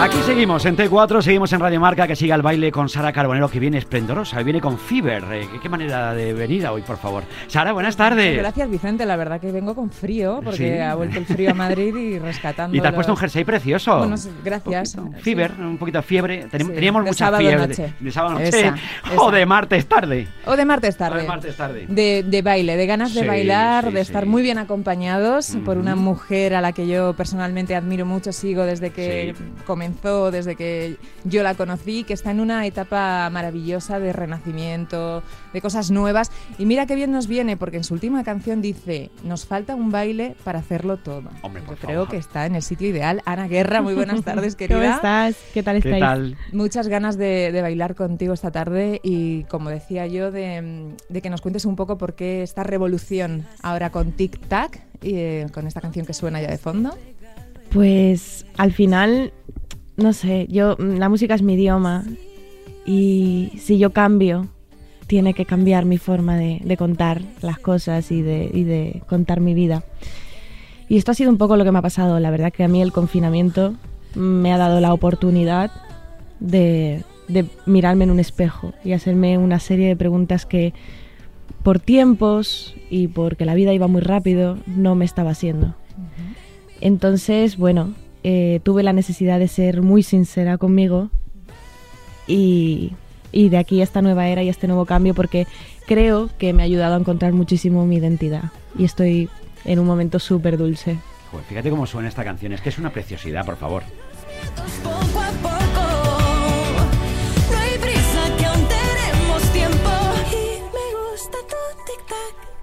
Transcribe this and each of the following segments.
Aquí seguimos en T4, seguimos en Radio Marca, que siga el baile con Sara Carbonero, que viene esplendorosa, viene con Fever. Eh, ¿Qué, manera de venida hoy, por favor? Sara, buenas tardes. Gracias, Vicente. La verdad que vengo con frío porque Sí. ha vuelto el frío a Madrid y rescatando. Y te has puesto un jersey precioso. Bueno, gracias. Un Sí. Fever, un poquito de fiebre. Tenim- Sí, Teníamos de mucha sábado fiebre noche. de, de sábado noche Esa, o esa. de martes tarde. O de martes O tarde. de martes tarde. De, de baile, de ganas de bailar, de estar muy bien acompañados por una mujer a la que yo personalmente admiro mucho, sigo desde que Sí. Comenzó, desde que yo la conocí, que está en una etapa maravillosa de renacimiento, de cosas nuevas. Y mira qué bien nos viene, porque en su última canción dice, nos falta un baile para hacerlo todo. Hombre, yo creo favor. que está en el sitio ideal. Ana Guerra, muy buenas tardes, querida. ¿Cómo estás? ¿Qué tal ¿Qué estáis? tal? Muchas ganas de, de bailar contigo esta tarde y, como decía yo, de, de que nos cuentes un poco por qué esta revolución ahora con Tic Tac y eh, con esta canción que suena ya de fondo. Pues al final, no sé, yo mm, la música es mi idioma y si yo cambio, tiene que cambiar mi forma de, de contar las cosas y de, y de contar mi vida. Y esto ha sido un poco lo que me ha pasado. La verdad que a mí el confinamiento me ha dado la oportunidad de, de mirarme en un espejo y hacerme una serie de preguntas que por tiempos y porque la vida iba muy rápido no me estaba haciendo. Entonces, bueno, eh, tuve la necesidad de ser muy sincera conmigo y, y de aquí a esta nueva era y a este nuevo cambio porque creo que me ha ayudado a encontrar muchísimo mi identidad y estoy en un momento súper dulce. Joder, fíjate cómo suena esta canción, es que es una preciosidad, por favor.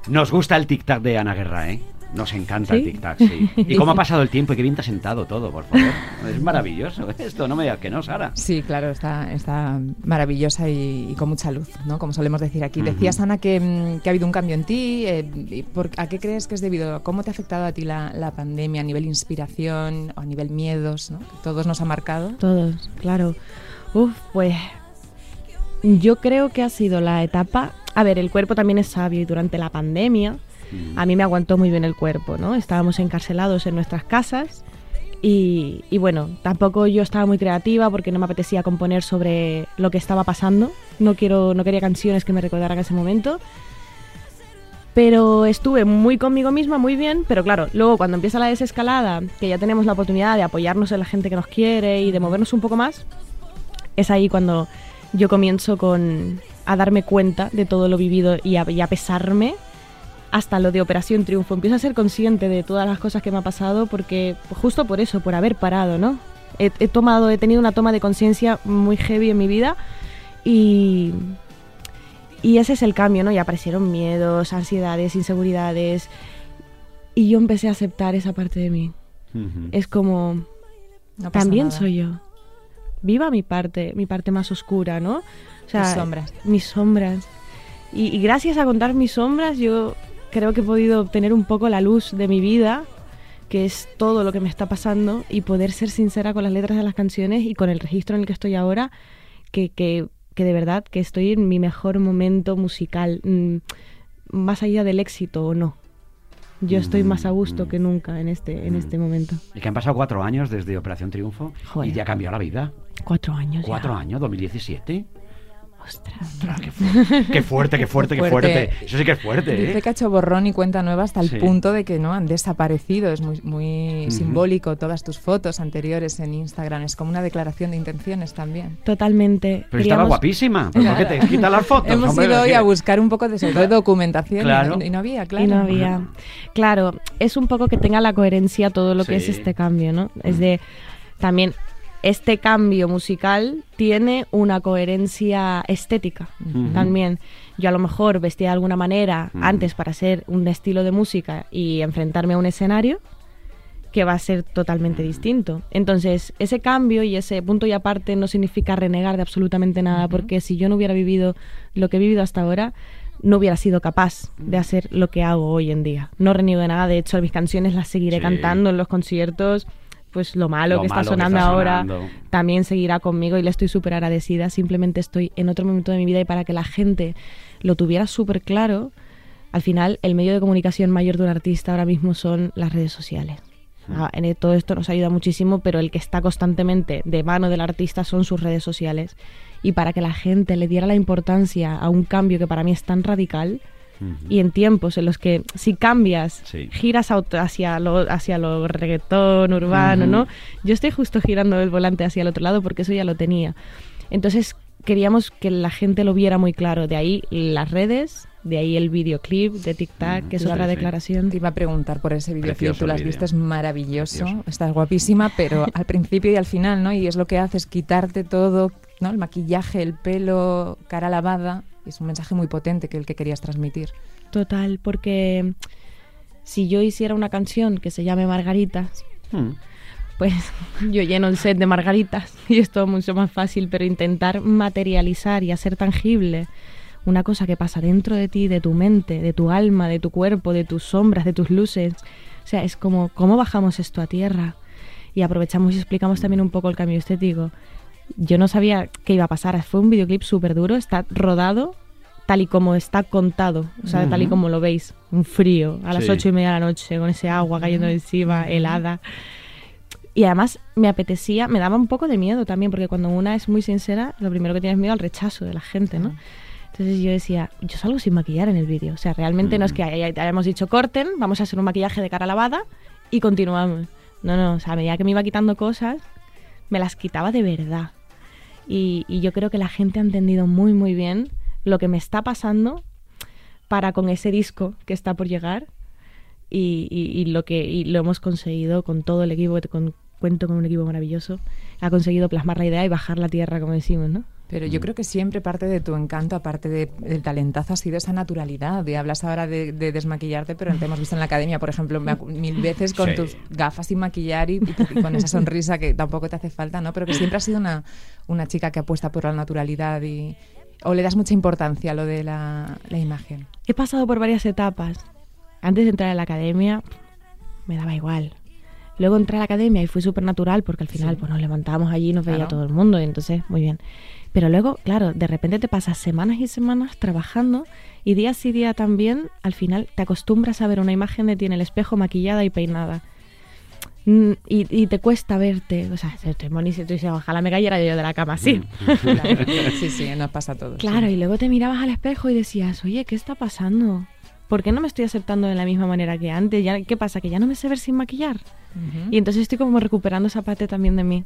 Nos gusta el tic-tac de Ana Guerra, ¿eh? Nos encanta el tic-tac, sí. Y cómo ha pasado el tiempo y qué bien te has sentado todo, por favor. Es maravilloso esto, no me digas que no, Sara. Sí, claro, está, está maravillosa y, y con mucha luz, ¿no? Como solemos decir aquí. Decías, Ana, que, mm, que ha habido un cambio en ti. eh, y por- ¿A qué crees que es debido? ¿Cómo te ha afectado a ti la, la pandemia a nivel inspiración o a nivel miedos, ¿no? Que todos nos ha marcado. Todos, claro. Uf, pues yo creo que ha sido la etapa... A ver, el cuerpo también es sabio y durante la pandemia a mí me aguantó muy bien el cuerpo, ¿no? Estábamos encarcelados en nuestras casas y, y bueno, tampoco yo estaba muy creativa porque no me apetecía componer sobre lo que estaba pasando. No, quiero, no quería canciones que me recordaran ese momento. Pero estuve muy conmigo misma, muy bien, pero claro, luego cuando empieza la desescalada, que ya tenemos la oportunidad de apoyarnos en la gente que nos quiere y de movernos un poco más, es ahí cuando yo comienzo con a darme cuenta de todo lo vivido y a, y a pesarme hasta lo de Operación Triunfo. Empiezo a ser consciente de todas las cosas que me ha pasado porque justo por eso, por haber parado, ¿no? He, he tomado, he tenido una toma de conciencia muy heavy en mi vida y y ese es el cambio, ¿no? Y aparecieron miedos, ansiedades, inseguridades y yo empecé a aceptar esa parte de mí. Es como No también nada. soy yo. Viva mi parte, mi parte más oscura, ¿no? O Tus sombras. Mis sombras. Y, y gracias a contar mis sombras, yo creo que he podido obtener un poco la luz de mi vida, que es todo lo que me está pasando, y poder ser sincera con las letras de las canciones y con el registro en el que estoy ahora, que, que, que de verdad que estoy en mi mejor momento musical, mm, más allá del éxito o no. Yo estoy más a gusto que nunca en este, en este momento. Y que han pasado cuatro años desde Operación Triunfo Joder. y te ha cambiado la vida. Cuatro años. ya. Cuatro años, 2017. Ostras. Ostras, qué, fu- qué fuerte, qué fuerte, qué Fuerte. Eso sí que es fuerte, Dice ¿eh? que ha hecho borrón y cuenta nueva hasta el Sí. punto de que no han desaparecido. Es muy, simbólico todas tus fotos anteriores en Instagram. Es como una declaración de intenciones también. Totalmente. Pero estaba guapísima. ¿Por qué te quitas las fotos? Hemos hombre? ido hoy a buscar un poco de, sobre documentación y no- Claro. y, no, había, claro. Y no había. Claro, es un poco que tenga la coherencia todo lo que es este cambio, ¿no? Es de también este cambio musical tiene una coherencia estética también. Yo a lo mejor vestía de alguna manera antes para ser un estilo de música y enfrentarme a un escenario que va a ser totalmente distinto. Entonces, ese cambio y ese punto y aparte no significa renegar de absolutamente nada, porque si yo no hubiera vivido lo que he vivido hasta ahora, no hubiera sido capaz de hacer lo que hago hoy en día. No reniego de nada, de hecho mis canciones las seguiré Sí. cantando en los conciertos, pues lo malo Lo que está que sonando está ahora sonando. también seguirá conmigo y le estoy súper agradecida, simplemente estoy en otro momento de mi vida y para que la gente lo tuviera súper claro, al final el medio de comunicación mayor de un artista ahora mismo son las redes sociales. Ah, en todo esto nos ayuda muchísimo, pero el que está constantemente de mano del artista son sus redes sociales. Y para que la gente le diera la importancia a un cambio que para mí es tan radical, y en tiempos en los que si cambias, Sí. giras hacia lo, hacia lo reggaetón, urbano, Ujú. ¿no? Yo estoy justo girando el volante hacia el otro lado porque eso ya lo tenía. Entonces queríamos que la gente lo viera muy claro. De ahí las redes, de ahí el videoclip de Tic Tac, que es Sí, otra sí. declaración. Te iba a preguntar por ese videoclip, Precioso tú lo has visto, es maravilloso, Precioso. estás guapísima, pero al principio y al final, ¿no? Y es lo que haces, quitarte todo, ¿no? El maquillaje, el pelo, cara lavada, es un mensaje muy potente que el que querías transmitir. Total, porque si yo hiciera una canción que se llame Margaritas, Mm. pues yo lleno el set de margaritas y es todo mucho más fácil, pero intentar materializar y hacer tangible una cosa que pasa dentro de ti, de tu mente, de tu alma, de tu cuerpo, de tus sombras, de tus luces. O sea, es como, ¿cómo bajamos esto a tierra? Y aprovechamos y explicamos también un poco el cambio estético. Yo no sabía qué iba a pasar. Fue un videoclip súper duro, está rodado tal y como está contado, o sea, tal y como lo veis, un frío, a las Sí. ocho y media de la noche, con ese agua cayendo encima, helada. Y además me apetecía, me daba un poco de miedo también, porque cuando una es muy sincera, lo primero que tienes miedo al rechazo de la gente, ¿no? Entonces yo decía, yo salgo sin maquillar en el vídeo. O sea, realmente no es que hay- hay- hayamos dicho corten, vamos a hacer un maquillaje de cara lavada y continuamos. No, no, o sea, a medida que me iba quitando cosas, me las quitaba de verdad. Y, y yo creo que la gente ha entendido muy, muy bien lo que me está pasando para con ese disco que está por llegar y, y- y lo que y lo hemos conseguido con todo el equipo, con, cuento con un equipo maravilloso, ha conseguido plasmar la idea y bajar la tierra, como decimos, ¿no? Pero yo creo que siempre parte de tu encanto, aparte de- del talentazo, ha sido esa naturalidad. Y hablas ahora de, de desmaquillarte, pero te hemos visto en la academia, por ejemplo, mil veces con Sí. tus gafas sin maquillar y, y con esa sonrisa que tampoco te hace falta, ¿no? Pero que siempre has sido una, una chica que apuesta por la naturalidad y... ¿O le das mucha importancia a lo de la, la imagen? He pasado por varias etapas. Antes de entrar a la academia, me daba igual. Luego entré a la academia y fue súper natural porque al final pues, nos levantábamos allí y nos veía Claro. todo el mundo y entonces, muy bien. Pero luego, claro, de repente te pasas semanas y semanas trabajando y día sí día también, al final te acostumbras a ver una imagen de ti en el espejo maquillada y peinada. Mm, Y, y te cuesta verte, o sea, estoy monísimo, tú dices, ojalá me cayera yo de la cama así. Claro. Sí, sí, nos pasa a todos. Claro, sí. y luego te mirabas al espejo y decías, oye, ¿qué está pasando? ¿Por qué no me estoy aceptando de la misma manera que antes? ¿Ya, ¿Qué pasa? ¿Que ya no me sé ver sin maquillar? Y entonces estoy como recuperando esa parte también de mí.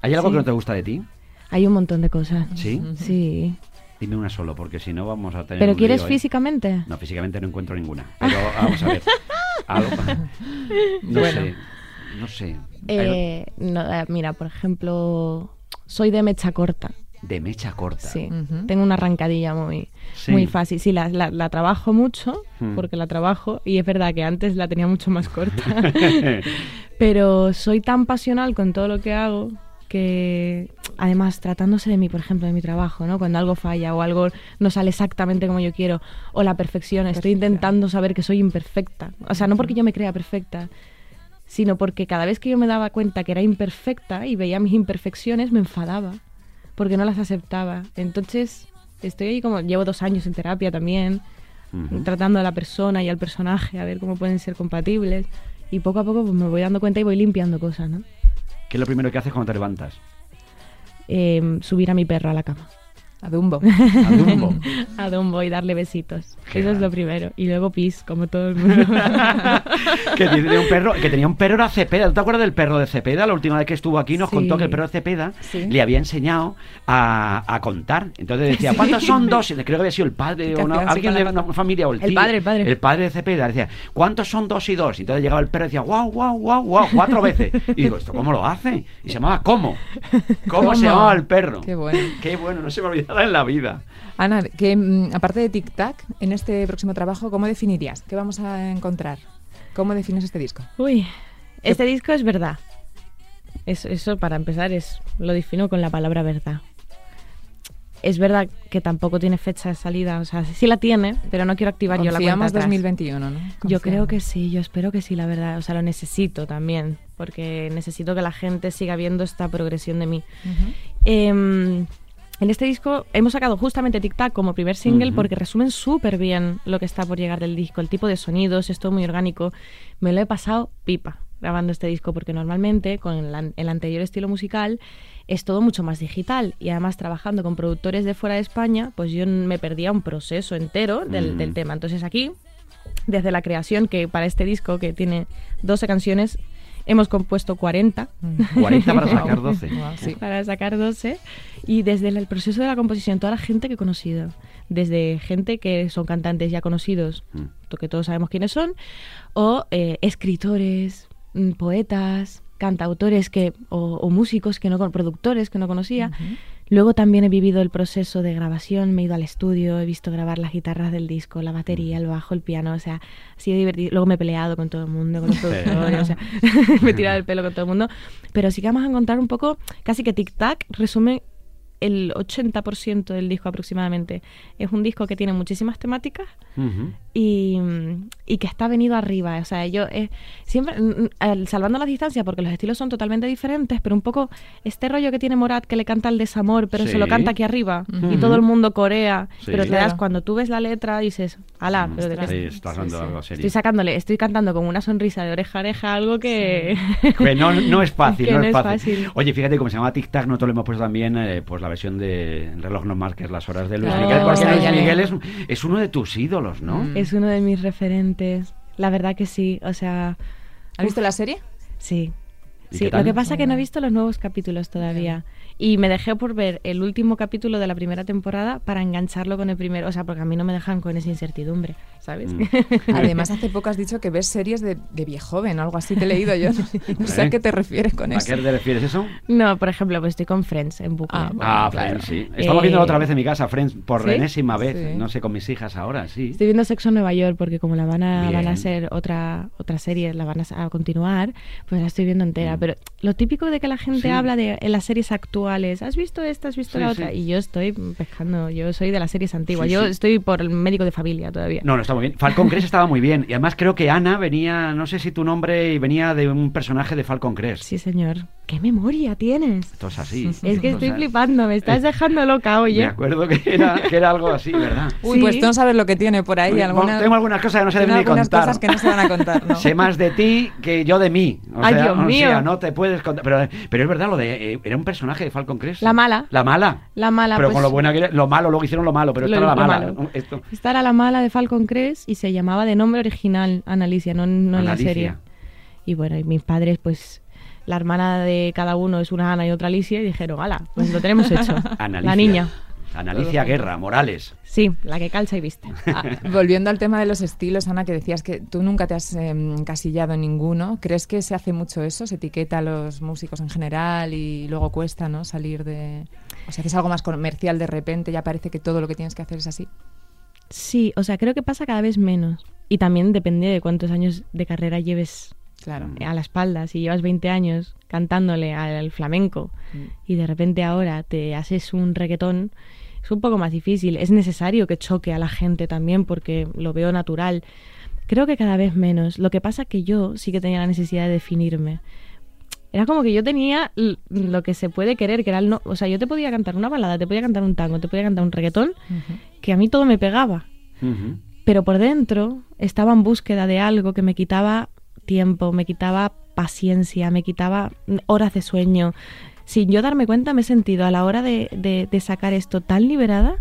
¿Hay algo Sí. que no te gusta de ti? Hay un montón de cosas. Sí. Sí. Dime una solo, porque si no vamos a tener. ¿Pero un quieres lío, ¿eh? físicamente? No, físicamente no encuentro ninguna. Pero vamos a ver. Algo. No Bueno. sé. No sé. Eh, no, eh, mira, por ejemplo, soy de mecha corta. De mecha corta. Sí. Tengo una arrancadilla muy, Sí. muy fácil. Sí, la, la- la trabajo mucho, Hmm. porque la trabajo, y es verdad que antes la tenía mucho más corta. Pero soy tan pasional con todo lo que hago que, además, tratándose de mí, por ejemplo, de mi trabajo, ¿no? Cuando algo falla o algo no sale exactamente como yo quiero, o la perfección, estoy intentando saber que soy imperfecta. O sea, no porque yo me crea perfecta, sino porque cada vez que yo me daba cuenta que era imperfecta y veía mis imperfecciones, me enfadaba, porque no las aceptaba. Entonces, estoy ahí como, llevo dos años en terapia también, tratando a la persona y al personaje, a ver cómo pueden ser compatibles. Y poco a poco pues, me voy dando cuenta y voy limpiando cosas, ¿no? ¿Qué es lo primero que haces cuando te levantas? Eh, subir a mi perro a la cama. A Dumbo. A Dumbo. A Dumbo y darle besitos. Qué Eso es lo primero. Y luego pis, como todo el mundo. que tenía un perro, que tenía un perro era Cepeda. ¿Tú te acuerdas del perro de Cepeda? La última vez que estuvo aquí nos Sí. contó que el perro de Cepeda Sí. le había enseñado a, a contar. Entonces decía, ¿cuántos son dos? Y creo que había sido el padre ¿Qué o una- alguien de una familia o el El tío. padre, el padre. El padre de Cepeda decía, ¿cuántos son dos y dos? Y entonces llegaba el perro y decía, guau, guau, guau, guau, cuatro veces. Y digo, ¿esto cómo lo hace? Y se llamaba ¿Cómo? ¿Cómo, se ¿Cómo? llamaba el perro? Qué bueno. Qué bueno, no se me en la vida. Ana, que mm, aparte de Tic Tac, en este próximo trabajo, ¿cómo definirías? ¿Qué vamos a encontrar? ¿Cómo defines este disco? Uy, este disco es verdad. Es- eso para empezar es lo defino con la palabra verdad. es verdad que tampoco tiene fecha de salida, o sea, sí la tiene, pero no quiero activar yo la cuenta atrás. 2021, ¿no? Yo creo que sí, yo espero que sí, la verdad. O sea, lo necesito también, porque necesito que la gente siga viendo esta progresión de mí. En este disco hemos sacado justamente Tic Tac como primer single porque resumen súper bien lo que está por llegar del disco, el tipo de sonidos, es todo muy orgánico. Me lo he pasado pipa grabando este disco porque normalmente con el, an- el anterior estilo musical es todo mucho más digital y además trabajando con productores de fuera de España, pues yo me perdía un proceso entero del, Mm. del tema. Entonces aquí, desde la creación, que para este disco que tiene 12 canciones, hemos compuesto 40 40 para sacar 12. Guau, sí. para sacar 12 y desde el, proceso de la composición toda la gente que he conocido. Desde gente que son cantantes ya conocidos Mm. que todos sabemos quiénes son o eh, escritores mm, poetas cantautores que o, o músicos que no con productores que no conocía Luego también he vivido el proceso de grabación, me he ido al estudio, he visto grabar las guitarras del disco, la batería, el bajo, el piano, o sea, ha sido divertido. Luego me he peleado con todo el mundo, con los productores, o sea, me he tirado el pelo con todo el mundo. Pero sí que vamos a encontrar un poco, casi que Tic Tac resume el 80% del disco aproximadamente. Es un disco que tiene muchísimas temáticas. Y, y que está venido arriba. O sea, yo eh, siempre, mm, mm, al- salvando las distancias, porque los estilos son totalmente diferentes, pero un poco este rollo que tiene Morat que le canta el desamor, pero se lo canta aquí arriba y todo el mundo corea. Sí. Pero te das, cuando tú ves la letra, dices, ala, pero de Sí, est- estás dando sí. algo serio. estoy sacándole, estoy cantando con una sonrisa de oreja a oreja, algo que. Que no, no es fácil, Que no, no es fácil. fácil. Oye, fíjate cómo se llama Tic Tac, nosotros le hemos puesto también eh, pues la versión de Reloj No Más, que es las horas de Luis Oh, Miguel, porque Luis. Miguel es, es uno de tus ídolos, ¿no? Mm. Es uno de mis referentes. La verdad que sí, o sea. ¿Has visto la serie? Sí. ¿Y Sí, lo que pasa es que no he visto los nuevos capítulos todavía. Y me dejé por ver el último capítulo de la primera temporada para engancharlo con el primero. O sea, porque a mí no me dejan con esa incertidumbre, ¿sabes? Mm. Además, hace poco has dicho que ves series de, de viejoven o algo así, te he leído yo. No sé ¿Eh? a qué te refieres con ¿A eso. qué te refieres eso? no, por ejemplo, pues estoy con Friends en bucle. Ah, bueno, ah, claro. Friends, sí. Estamos Eh, viendo otra vez en mi casa Friends por ¿sí? enésima vez, Sí. no sé, con mis hijas ahora, sí. Estoy viendo Sexo en Nueva York porque como la van a, Bien. van a hacer otra otra serie, la van a, a continuar, pues la estoy viendo entera. Mm. Pero lo típico de que la gente Sí. habla de en las series actuales, ¿has visto esta? ¿Has visto Sí, la sí. otra? Y yo estoy pescando, yo soy de las series antiguas, Sí, yo sí. estoy por el médico de familia todavía. No, no está muy bien. Falcon Crest estaba muy bien. Y además creo que Ana venía, no sé si tu nombre, y venía de un personaje de Falcon Crest. Sí, señor. ¿Qué memoria tienes? Esto es así. Es que estoy flipando, me estás Eh, dejando loca, Me oye. acuerdo que era, que era algo así, ¿verdad? Uy, Sí. pues tú no sabes lo que tiene por ahí. Oye, alguna- Tengo algunas cosas que no se deben ni algunas contar. cosas que no se van a contar, ¿no? Sé más de ti que yo de mí. O Ay, sea, Dios o mío. sea, no te puedes contar. Pero, pero es verdad, lo de. eh, era un personaje de Falcon Crest. La mala. La mala. La mala, Pero pues- con lo buena que era. Lo malo, luego hicieron lo malo, pero Lo- esta era la mala. Esto. Esta era la mala de Falcon Crest y se llamaba de nombre original Analicia, no, no en la serie. Y bueno, y mis padres, pues la hermana de cada uno es una Ana y otra Alicia y dijeron, ala, pues lo tenemos hecho. Analicia. La niña. Analicia Guerra, Morales. Sí, la que calza y viste. Ah, volviendo al tema de los estilos, Ana, que decías que tú nunca te has em, encasillado en ninguno. ¿Crees que se hace mucho eso? ¿Se etiqueta a los músicos en general y luego cuesta ¿no? salir de... O sea, que es algo más comercial de repente, ya parece que todo lo que tienes que hacer es así. Sí, o sea, creo que pasa cada vez menos. Y también depende de cuántos años de carrera lleves Claro. a la espalda. Si llevas 20 años cantándole al flamenco Mm. y de repente ahora te haces un reggaetón, es un poco más difícil. Es necesario que choque a la gente también porque lo veo natural. Creo que cada vez menos. Lo que pasa que yo sí que tenía la necesidad de definirme. Era como que yo tenía lo que se puede querer, que era el no... O sea, yo te podía cantar una balada, te podía cantar un tango, te podía cantar un reggaetón, que a mí todo me pegaba pero por dentro estaba en búsqueda de algo que me quitaba tiempo, me quitaba paciencia, me quitaba horas de sueño. Sin yo darme cuenta me he sentido a la hora de, de- de sacar esto tan liberada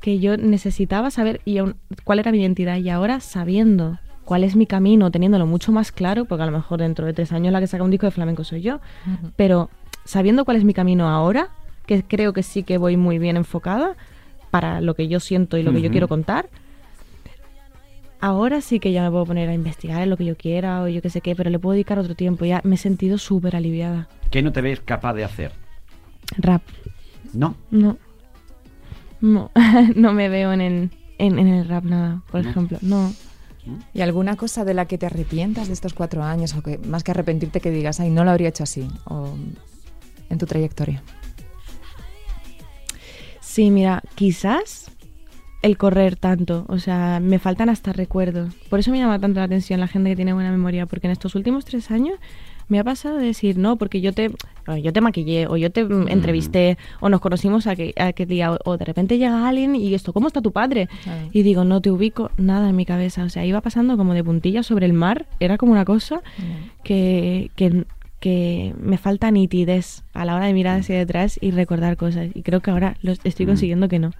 que yo necesitaba saber y cuál era mi identidad y ahora sabiendo cuál es mi camino, teniéndolo mucho más claro, porque a lo mejor dentro de tres años la que saca un disco de flamenco soy yo, pero sabiendo cuál es mi camino ahora, que creo que sí que voy muy bien enfocada para lo que yo siento y lo que yo quiero contar, ahora sí que ya me puedo poner a investigar en lo que yo quiera o yo qué sé qué, pero le puedo dedicar otro tiempo. Ya me he sentido súper aliviada. ¿Qué no te ves capaz de hacer? Rap, No. no. No, no me veo en el, en, en el rap nada, por No. ejemplo. No. ¿Y alguna cosa de la que te arrepientas de estos cuatro años? O que más que arrepentirte que digas, ay, no lo habría hecho así. O en tu trayectoria. Sí, mira, quizás el correr tanto, o sea, me faltan hasta recuerdos. Por eso me llama tanto la atención la gente que tiene buena memoria, porque en estos últimos tres años me ha pasado de decir, no, porque yo te, yo te maquillé, o yo te mm, entrevisté, o nos conocimos a que, a que día, o, de repente llega alguien y esto, ¿cómo está tu padre? Claro. Y digo, no te ubico nada en mi cabeza, o sea, iba pasando como de puntillas sobre el mar, era como una cosa que, que, que me falta nitidez a la hora de mirar hacia detrás y recordar cosas. Y creo que ahora lo estoy consiguiendo que no.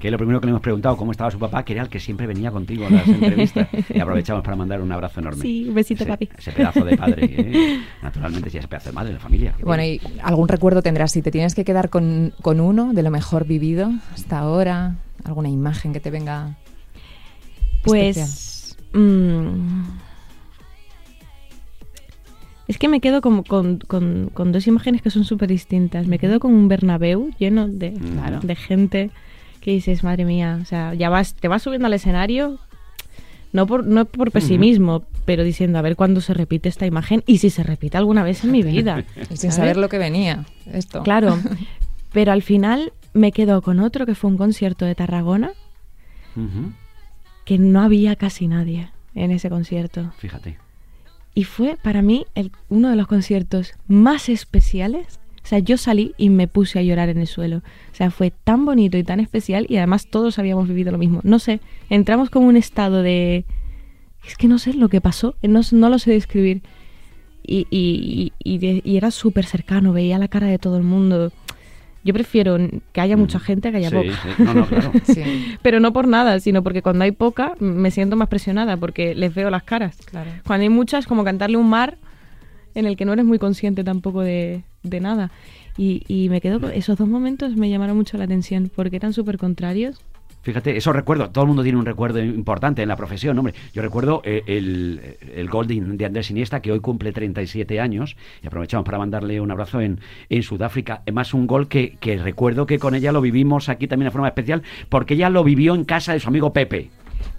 Que lo primero que le hemos preguntado cómo estaba su papá, que era el que siempre venía contigo a las entrevistas. Y aprovechamos para mandar un abrazo enorme. Sí, un besito, ese, papi. Ese pedazo de padre, ¿eh? naturalmente, sí, ese pedazo de madre de la familia. Bueno, y algún recuerdo tendrás si te tienes que quedar con, con uno de lo mejor vivido hasta ahora, alguna imagen que te venga. Pues. mm, es que me quedo como con, con- con dos imágenes que son súper distintas. Me quedo con un Bernabéu lleno de, Claro. de gente que dices, madre mía, o sea, ya vas, te vas subiendo al escenario, no por, no por pesimismo, pero diciendo, a ver cuándo se repite esta imagen y si se repite alguna vez en mi vida. Sin saber lo que venía esto. Claro, pero al final me quedo con otro que fue un concierto de Tarragona, que no había casi nadie en ese concierto. Fíjate. Y fue para mí el- uno de los conciertos más especiales. O sea, yo salí y me puse a llorar en el suelo. O sea, fue tan bonito y tan especial y además todos habíamos vivido lo mismo. No sé, entramos como en un estado de... Es que no sé lo que pasó, no, no lo sé describir. Y, y- y- y de- y era súper cercano, veía la cara de todo el mundo. Yo prefiero que haya mucha gente a que haya Sí, poca. sí. No, no, claro. Sí, Pero no por nada, sino porque cuando hay poca me siento más presionada porque les veo las caras. claro. Cuando hay muchas, como cantarle un mar en el que no eres muy consciente tampoco de, de nada. Y, y me quedo con esos dos momentos me llamaron mucho la atención porque eran súper contrarios. Fíjate, esos recuerdos, todo el mundo tiene un recuerdo importante en la profesión, hombre. Yo recuerdo eh, el, el gol de, de Andrés Iniesta, que hoy cumple 37 años, y aprovechamos para mandarle un abrazo en, en Sudáfrica. Además, un gol que, que recuerdo que con ella lo vivimos aquí también de forma especial, porque ella lo vivió en casa de su amigo Pepe.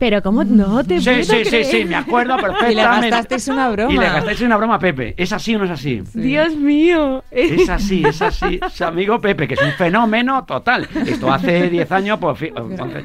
Pero ¿cómo no te Sí, puedo sí, sí, creer? sí, me acuerdo perfectamente. Y le gastasteis una broma. Y le gastasteis una broma a Pepe. ¿Es así o no es así? Dios mío. Es así, es así. Su amigo Pepe, que es un fenómeno total. Esto hace 10 años, pues,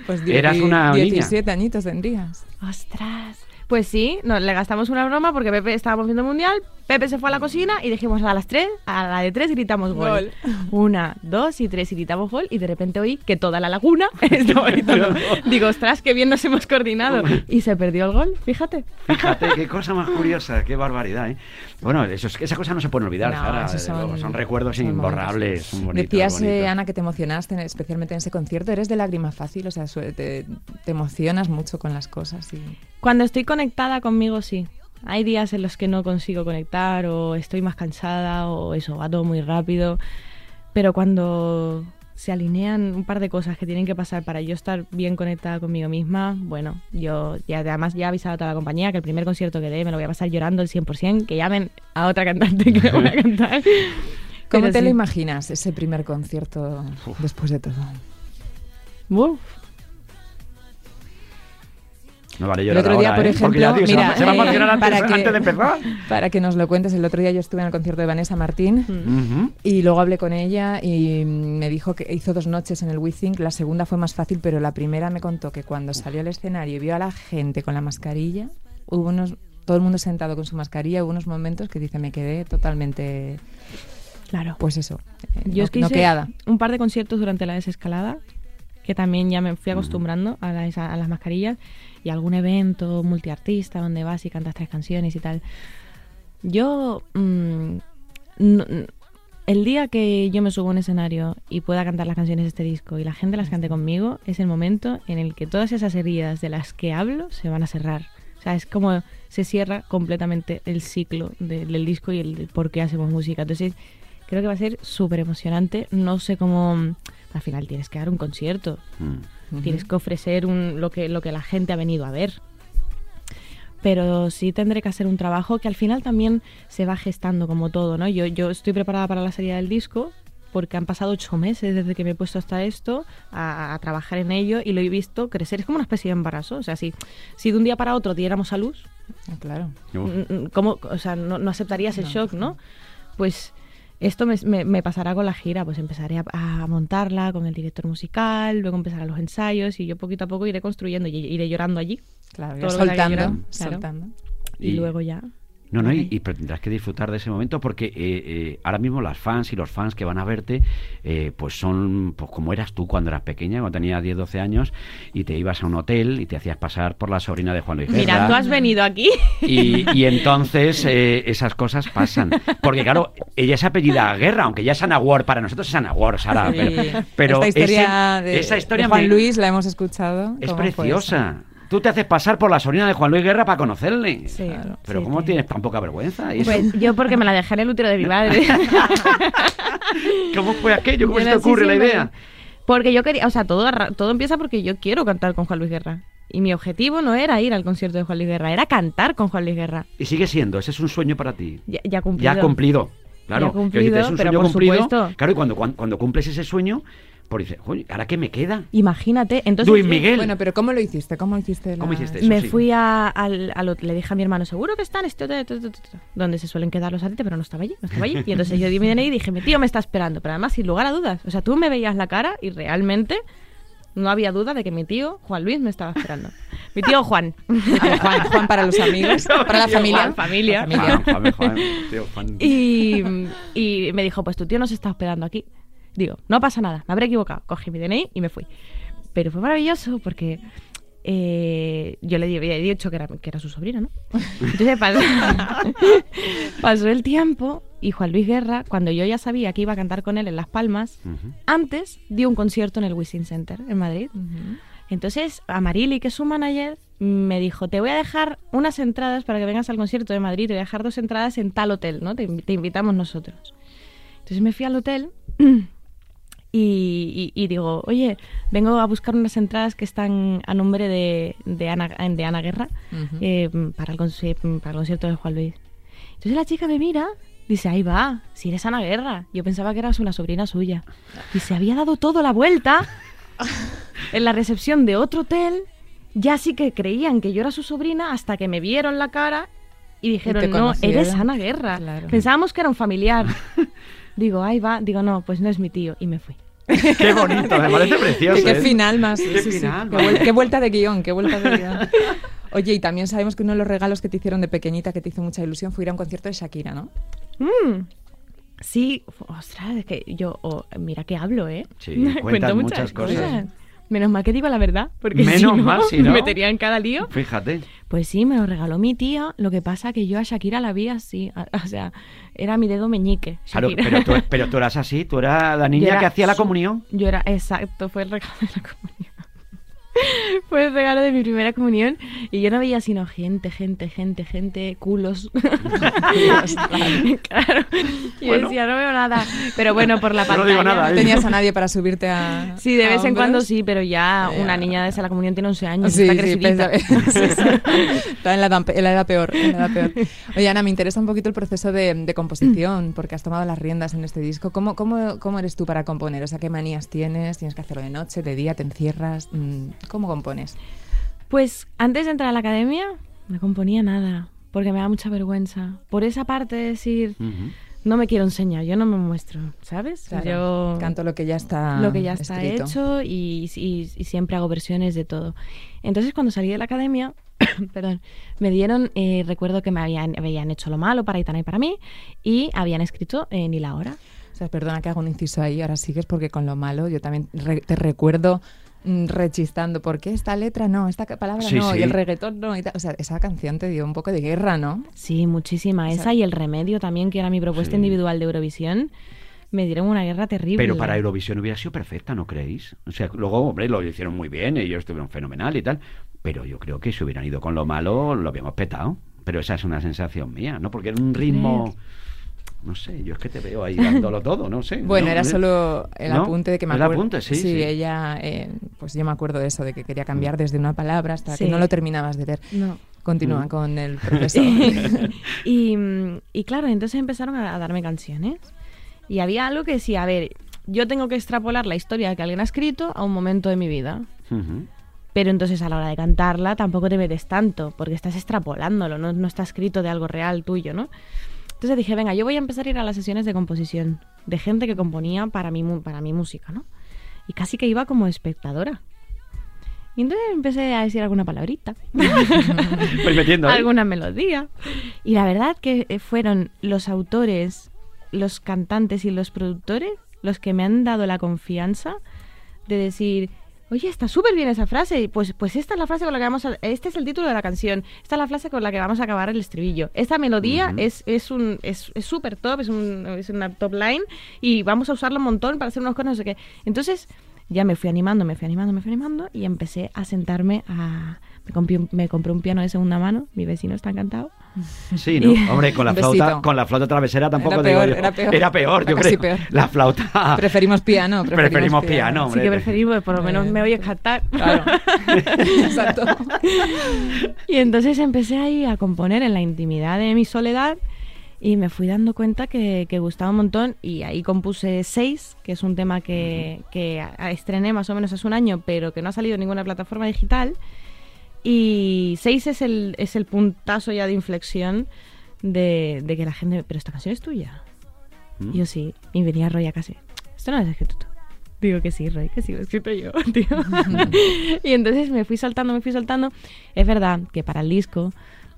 Pues eras una niña. 17 añitos tendrías. Ostras. Pues sí, nos le gastamos una broma porque Pepe estábamos viendo el mundial, Pepe se fue a la cocina y dijimos a las tres, a la de tres gritamos gol. Gol. Una, dos y tres y gritamos gol y de repente oí que toda la laguna estaba gritando. Digo, ostras, qué bien nos hemos coordinado. Y se perdió el gol, fíjate. Fíjate, qué cosa más curiosa, qué barbaridad, ¿eh? Bueno, eso es, esas cosas no se pueden olvidar, No, Sara, luego, son- recuerdos son imborrables, son bonitos, Decías, eh. Ana, que te emocionaste, especialmente en ese concierto. ¿Eres de lágrima fácil? O sea, te, te emocionas mucho con las cosas. Y... Cuando estoy conectada conmigo, sí. Hay días en los que no consigo conectar o estoy más cansada o eso, va todo muy rápido. Pero cuando se alinean un par de cosas que tienen que pasar para yo estar bien conectada conmigo misma, bueno, yo ya además ya he avisado a toda la compañía que el primer concierto que dé me lo voy a pasar llorando el 100%, que llamen a otra cantante que me voy a cantar. ¿Cómo Pero te lo sí. imaginas, ese primer concierto después de todo? Uf, No vale El otro día, ahora, por ¿eh? Ya, ejemplo, tío, se va- mira, se va a emocionar antes, para que- antes de empezar. Para que nos lo cuentes, el otro día yo estuve en el concierto de Vanessa Martín y luego hablé con ella y me dijo que hizo dos noches en el WeThink. La segunda fue más fácil, pero la primera me contó que cuando salió al escenario y vio a la gente con la mascarilla, hubo unos, todo el mundo sentado con su mascarilla, hubo unos momentos que dice, me quedé totalmente, claro. pues eso, eh, Yo no- es que hice noqueada. un par de conciertos durante la desescalada, que también ya me fui acostumbrando a, las- a las mascarillas, y algún evento multiartista donde vas y cantas tres canciones y tal. Yo, mm, no- el día que yo me subo a un escenario y pueda cantar las canciones de este disco y la gente las cante conmigo, es el momento en el que todas esas heridas de las que hablo se van a cerrar. O sea, es como se cierra completamente el ciclo de- del disco y el, el por qué hacemos música. Entonces, creo que va a ser súper emocionante. No sé cómo... Al final tienes que dar un concierto. Mm. Tienes que ofrecer un, lo, que, lo que la gente ha venido a ver. Pero sí tendré que hacer un trabajo que al final también se va gestando como todo, ¿no? Yo, yo estoy preparada para la salida del disco porque han pasado ocho meses desde que me he puesto hasta esto a, a trabajar en ello y lo he visto crecer. Es como una especie de embarazo. O sea, si, si de un día para otro diéramos a luz, Ah, claro. Mm, mm, ¿cómo, o sea, no, no aceptarías el No, shock, ¿no? Pues esto me, me- me pasará con la gira, pues empezaré a, a montarla con el director musical, luego empezarán los ensayos y yo poquito a poco iré construyendo y iré llorando allí. Claro, soltando, claro. soltando. Y, Y- luego ya. No, no, y, Ay. y pero tendrás que disfrutar de ese momento porque eh, eh, ahora mismo las fans y los fans que van a verte, eh, pues son pues como eras tú cuando eras pequeña, cuando tenías 10, 12 años, y te ibas a un hotel y te hacías pasar por la sobrina de Juan Luis Mira, Guerra. tú has venido aquí. Y, y entonces eh, esas cosas pasan. Porque claro, ella se apellida Guerra, aunque ya es Ana Ward, para nosotros es Ana Ward, Sara. Sí. Pero, pero Esta historia, ese- de, esa historia de Juan me- Luis la hemos escuchado. es ¿Cómo fue preciosa. Tú te haces pasar por la sobrina de Juan Luis Guerra para conocerle. Sí, Pero sí, ¿cómo sí. tienes tan poca vergüenza? ¿Y eso? Pues yo porque me la dejé en el útero de mi madre. ¿Cómo fue aquello? ¿Cómo Yo se te ocurre la idea? Porque yo quería, o sea, todo, todo empieza porque yo quiero cantar con Juan Luis Guerra. Y mi objetivo no era ir al concierto de Juan Luis Guerra, era cantar con Juan Luis Guerra. Y sigue siendo, ese es un sueño para ti. Ya, ya cumplido. Ya cumplido. Claro, Ya cumplido, decirte, es un pero sueño por cumplido. supuesto. Claro, y cuando, cuando, cuando cumples ese sueño, dices, "Oye, ¿ahora qué me queda? Imagínate. Entonces, Luis Miguel. Bueno, pero ¿cómo lo hiciste? ¿Cómo hiciste? ¿Cómo la- hiciste eso? me sí. fui a- al, al le dije a mi hermano, seguro que está en este hotel, tu, tu, tu, tu", donde se suelen quedar los aretes, pero no estaba allí, no estaba allí. Y entonces yo di mi DNI y dije, mi tío me está esperando, pero además sin lugar a dudas. O sea, tú me veías la cara y realmente no había duda de que mi tío, Juan Luis, me estaba esperando. Mi tío Juan. Juan, Juan para los amigos, para la familia. Juan, familia. La familia. Juan, Juan, Juan, tío, Juan. Y, y me dijo, pues tu tío nos está esperando aquí. Digo, no pasa nada, me habré equivocado. Cogí mi DNI y me fui. Pero fue maravilloso porque eh, yo le había dicho que era, que era su sobrino, ¿no? Entonces pasó, pasó el tiempo y Juan Luis Guerra, cuando yo ya sabía que iba a cantar con él en Las Palmas, antes dio un concierto en el Wishing Center en Madrid. Entonces, Amarili, que es su manager, me dijo, te voy a dejar unas entradas para que vengas al concierto de Madrid, te voy a dejar dos entradas en tal hotel, ¿no? Te, te invitamos nosotros. Entonces me fui al hotel y, y- y digo, oye, vengo a buscar unas entradas que están a nombre de, de, Ana, de Ana Guerra eh, para, el para el concierto de Juan Luis. Entonces la chica me mira, dice, ahí va, si eres Ana Guerra. Yo pensaba que eras una sobrina suya. Y se había dado todo la vuelta en la recepción de otro hotel. Ya sí que creían que yo era su sobrina hasta que me vieron la cara y dijeron, no, conocieron". eres Ana Guerra. Claro. Pensábamos que era un familiar. digo, ahí va, digo, no, pues no es mi tío. Y me fui. Qué bonito, me parece precioso. Qué, qué ¿eh? final más. Qué sí, sí. final, Qué, vale. vuel- qué vuelta de guion, qué vuelta de guion. Oye, y también sabemos que uno de los regalos que te hicieron de pequeñita, que te hizo mucha ilusión, fue ir a un concierto de Shakira, ¿no? Mm. Sí, ostras, es que yo, oh, mira que hablo, ¿eh? Sí, Cuento muchas cosas. Menos mal que digo la verdad, porque Menos si no, mal, si no. me metería en cada lío. Fíjate. Pues sí, me lo regaló mi tía, lo que pasa que yo a Shakira la vi así, a- o sea, era mi dedo meñique. Claro, pero tú, pero tú eras así, tú eras la niña era que hacía la comunión. Yo era, exacto, fue el regalo de la comunión. fue el regalo de mi primera comunión y yo no veía sino gente, gente, gente, gente, culos. claro. Y yo Bueno. decía, no veo nada. Pero bueno, por la Yo no pantalla. digo nada, No ¿eh? tenías a nadie para subirte a. Sí, de a vez en cuando sí, pero ya una niña de la comunión tiene 11 años, Sí, está sí, crecidita. pensa- sí, sí. Está en la, edad, en la edad peor, en la edad peor. Oye, Ana, me interesa un poquito el proceso de, de composición, porque has tomado las riendas en este disco. ¿Cómo, cómo, ¿Cómo eres tú para componer? O sea, ¿qué manías tienes? ¿Tienes que hacerlo de noche, de día, te encierras? ¿Cómo compones? Pues antes de entrar a la academia no componía nada, porque me da mucha vergüenza. Por esa parte de decir, no me quiero enseñar, yo no me muestro, ¿sabes? Claro, yo Canto lo que ya está lo que ya está escrito. hecho y, y- y siempre hago versiones de todo. Entonces cuando salí de la academia, perdón, me dieron, eh, recuerdo que me habían, habían hecho lo malo para Itana y para mí y habían escrito eh, Ni la hora. O sea, perdona que hago un inciso ahí, ahora sigues porque con lo malo yo también re- te recuerdo rechistando, ¿por qué esta letra no? Esta palabra Sí, no, sí. y el reggaetón no. y tal. O sea, esa canción te dio un poco de guerra, ¿no? Sí, muchísima. O sea- Esa y El Remedio también, que era mi propuesta Sí. individual de Eurovisión, me dieron una guerra terrible. Pero para Eurovisión hubiera sido perfecta, ¿no creéis? O sea, luego, hombre, lo hicieron muy bien, ellos estuvieron fenomenal y tal. Pero yo creo que si hubieran ido con lo malo, lo habíamos petado. Pero esa es una sensación mía, ¿no? Porque era un ritmo. No sé, yo es que te veo ahí dándolo todo, no sé. Bueno, ¿no? era solo el ¿No? apunte de que me El acuerdo. apunte, sí, sí. ella, eh, pues yo me acuerdo de eso, de que quería cambiar desde una palabra hasta que no lo terminabas de ver. No. Continúa Mm. con el proceso. y, mm, y claro, entonces empezaron a, a darme canciones. Y había algo que decía, a ver, yo tengo que extrapolar la historia que alguien ha escrito a un momento de mi vida. Pero entonces a la hora de cantarla tampoco te metes tanto, porque estás extrapolándolo, no, no está escrito de algo real tuyo, ¿no? Entonces dije, venga, yo voy a empezar a ir a las sesiones de composición de gente que componía para mi, para mi música, ¿no? Y casi que iba como espectadora. Y entonces empecé a decir alguna palabrita, Pues metiendo. ¿eh? alguna melodía. Y la verdad que eh, fueron los autores, los cantantes y los productores los que me han dado la confianza de decir, oye, está súper bien esa frase, y pues, pues esta es la frase con la que vamos a... Este es el título de la canción, esta es la frase con la que vamos a acabar el estribillo. Esta melodía es es un es es súper top, es, un, es una top line y vamos a usarlo un montón para hacer unos cosas, no sé qué. Entonces ya me fui animando, me fui animando, me fui animando y empecé a sentarme a... Me compré, un- me compré un piano de segunda mano, mi vecino está encantado. Sí, ¿no? Hombre, con la flauta, con la flauta travesera tampoco Era digo peor, yo. era peor. Era peor, Era yo creo. peor. La flauta. Preferimos piano. Preferimos, Preferimos piano, Así hombre. que preferimos, por lo menos Eh, me oyes cantar. Claro. Exacto. Y entonces empecé ahí a componer en la intimidad de mi soledad y me fui dando cuenta que, que gustaba un montón y ahí compuse Seis, que es un tema que, que a- a- estrené más o menos hace un año, pero que no ha salido en ninguna plataforma digital. Y Seis es el, es el puntazo ya de inflexión de, de que la gente... Pero esta canción es tuya. ¿Mm? Y yo sí. Y venía Roy a casa. Esto no lo has escrito tú. Digo que sí, Roy, que sí, lo he escrito yo, tío. y entonces me fui saltando, me fui saltando. Es verdad que para el disco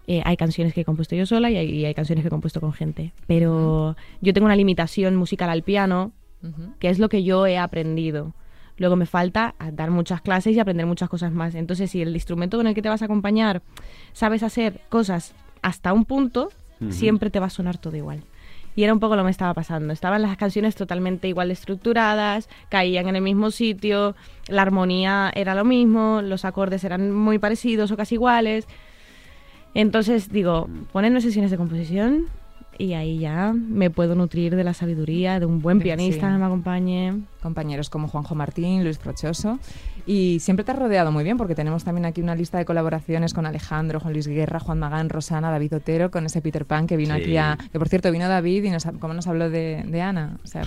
eh, hay canciones que he compuesto yo sola y hay, y hay canciones que he compuesto con gente. Pero yo tengo una limitación musical al piano, Ujú. que es lo que yo he aprendido. Luego me falta dar muchas clases y aprender muchas cosas más. Entonces, si el instrumento con el que te vas a acompañar sabes hacer cosas hasta un punto, siempre te va a sonar todo igual. Y era un poco lo que me estaba pasando. Estaban las canciones totalmente igual estructuradas, caían en el mismo sitio, la armonía era lo mismo, los acordes eran muy parecidos o casi iguales. Entonces digo, ponerme sesiones de composición y ahí ya me puedo nutrir de la sabiduría de un buen Sí. pianista que me acompañe. compañeros como Juanjo Martín, Luis Crochoso. Y siempre te has rodeado muy bien porque tenemos también aquí una lista de colaboraciones con Alejandro, Juan Luis Guerra, Juan Magán, Rosana, David Otero, con ese Peter Pan que vino Sí. aquí a... Que por cierto vino David y nos, como nos habló de, de Ana. O sea,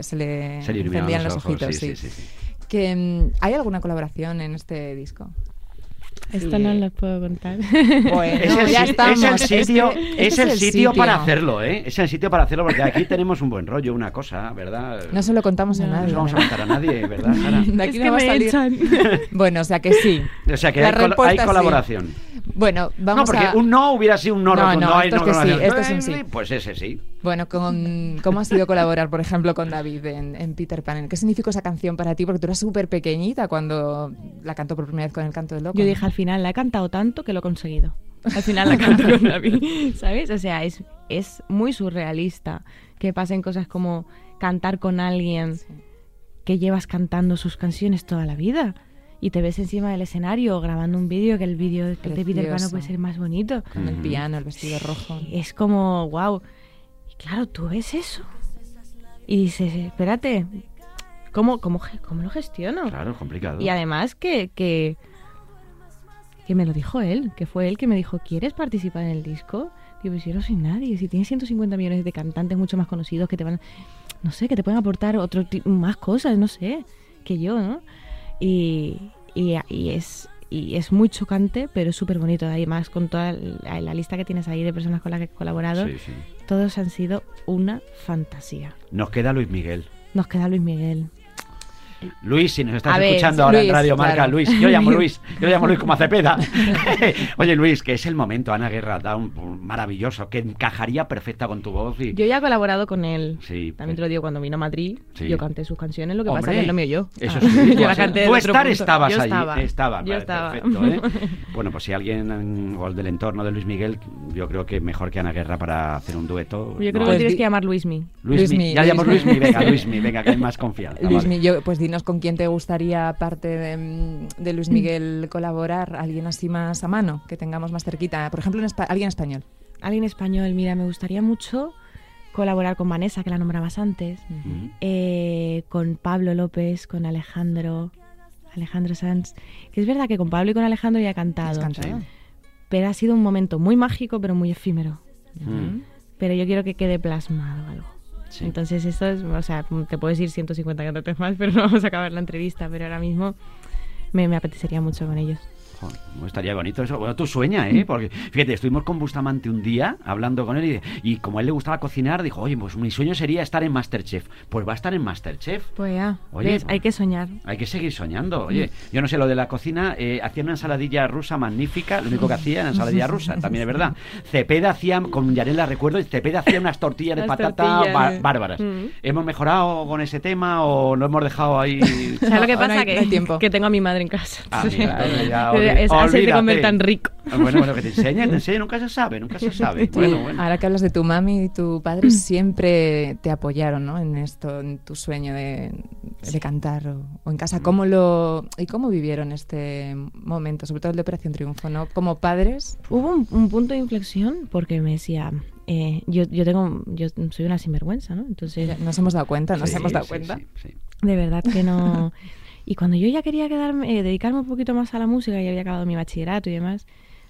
se le encendían los los, ojos, ojitos. sí, sí. sí, sí, sí. Que, mm, ¿Hay alguna colaboración en este disco? Esto Sí. no lo puedo contar. Bueno, Es el, ya si- estamos. es el Este- sitio, este es el sitio para sitio. hacerlo, ¿eh? Es el sitio para hacerlo porque aquí tenemos un buen rollo, una cosa, ¿verdad? No se lo contamos a No. No nadie. se lo vamos a contar a nadie, ¿verdad, Sara? De aquí es no que va a me salir. echan. Bueno, o sea que sí. O sea que La hay, col- respuesta hay sí. Bueno, No, vamos porque a... un no hubiera sido un no, No, rotundo, no, esto es que sí, esto es un sí. Pues ese sí. Bueno, con, ¿cómo ha sido colaborar, por ejemplo, con David en, en Peter Pan? ¿Qué significó esa canción para ti? Porque tú eras súper pequeñita cuando la cantó por primera vez con el canto del loco. Yo dije, al final la he cantado tanto que lo he conseguido. Al final la canto con David, ¿sabes? O sea, es, es muy surrealista que pasen cosas como cantar con alguien Sí. que llevas cantando sus canciones toda la vida y te ves encima del escenario grabando un vídeo que el vídeo que de Peter Pan no puede ser más bonito. Con el piano, el vestido rojo. Es como, wow. Y claro, tú ves eso y dices, espérate, ¿cómo, cómo, cómo lo gestiono? Claro, es complicado. Y además que, que, que me lo dijo él, que fue él que me dijo, ¿quieres participar en el disco? Digo, pues yo no soy nadie, si tienes 150 millones de cantantes mucho más conocidos que te van, no sé, que te pueden aportar otro ti- más cosas, no sé, que yo, ¿no? Y, y, y es y es muy chocante, pero es súper bonito. Además, con toda la, la lista que tienes ahí de personas con las que he colaborado, Sí, sí. todos han sido una fantasía. Nos queda Luis Miguel. Nos queda Luis Miguel. Luis, si nos estás ver, escuchando ahora en Luis, Radio Marca, claro. Luis, yo llamo Luis, yo llamo Luis como a Cepeda. Oye, Luis, que es el momento, Ana Guerra, da un, un maravilloso, que encajaría perfecta con tu voz y... Yo ya he colaborado con él. Sí, También te lo digo, cuando vino a Madrid, Sí. yo canté sus canciones, lo que pasa Hombre, es que él lo mío yo. Eso Ah, sí. yo la canté Tú estar estabas Yo allí. estaba. Estaba, Yo vale, estaba. perfecto, ¿eh? Bueno, pues si alguien o del entorno de Luis Miguel, yo creo que mejor que Ana Guerra para hacer un dueto. Yo creo ¿no? que Pues tienes que llamar Luismi. Luismi, Luismi, ya llamamos Luismi. Luismi, venga, Luismi, venga, que hay más confianza. Luis vale. Mi- yo- pues dinos con quién te gustaría, aparte de, mm, de Luis Miguel, colaborar, alguien así más a mano, que tengamos más cerquita. Por ejemplo, espa- alguien español. Alguien español, mira, me gustaría mucho colaborar con Vanessa, que la nombrabas antes, Mm. eh, con Pablo López, con Alejandro, Alejandro Sanz. Que es verdad que con Pablo y con Alejandro ya he cantado, ¿Has cantado? pero ha sido un momento muy mágico, pero muy efímero. Mm. Pero yo quiero que quede plasmado algo. Entonces esto es, o sea, te puedo decir 150 cantantes más, pero no vamos a acabar la entrevista, pero ahora mismo me apetecería mucho con ellos. Joder, no estaría bonito eso. Bueno, tú sueñas, ¿eh? Porque, fíjate, estuvimos con Bustamante un día hablando con él y, y como a él le gustaba cocinar, dijo, oye, pues mi sueño sería estar en Masterchef. Pues va a estar en Masterchef. Pues ya, Oye, ¿ves? hay que soñar. Hay que seguir soñando. Oye, yo no sé, lo de la cocina, eh, hacía una ensaladilla rusa magnífica, lo único que hacía era ensaladilla rusa, también es verdad. Cepeda hacía, con Yarela recuerdo, Cepeda hacía unas tortillas de Las patata tortillas, eh. bárbaras. Mm. ¿Hemos mejorado con ese tema o lo hemos dejado ahí? ¿Sabes lo que pasa? hay- que, no hay tiempo. que tengo a mi madre en casa. Ah, mira, entonces ya, es hacer de comer tan rico. Ah, Bueno, bueno, que te enseñe, te enseñe, nunca se sabe, nunca se sabe. Bueno, bueno. Ahora que hablas de tu mami y tu padre, siempre te apoyaron ¿no? en esto, en tu sueño de, de cantar o, o en casa. ¿Cómo lo y cómo vivieron este momento, sobre todo el de Operación Triunfo, ¿no? Como padres. Hubo un, un punto de inflexión porque me decía, eh, yo, yo tengo, yo soy una sinvergüenza, ¿no? Entonces, Nos hemos dado cuenta, nos Sí, hemos dado sí, cuenta. sí, sí. de verdad que no. Y cuando yo ya quería quedarme, eh, dedicarme un poquito más a la música y había acabado mi bachillerato y demás,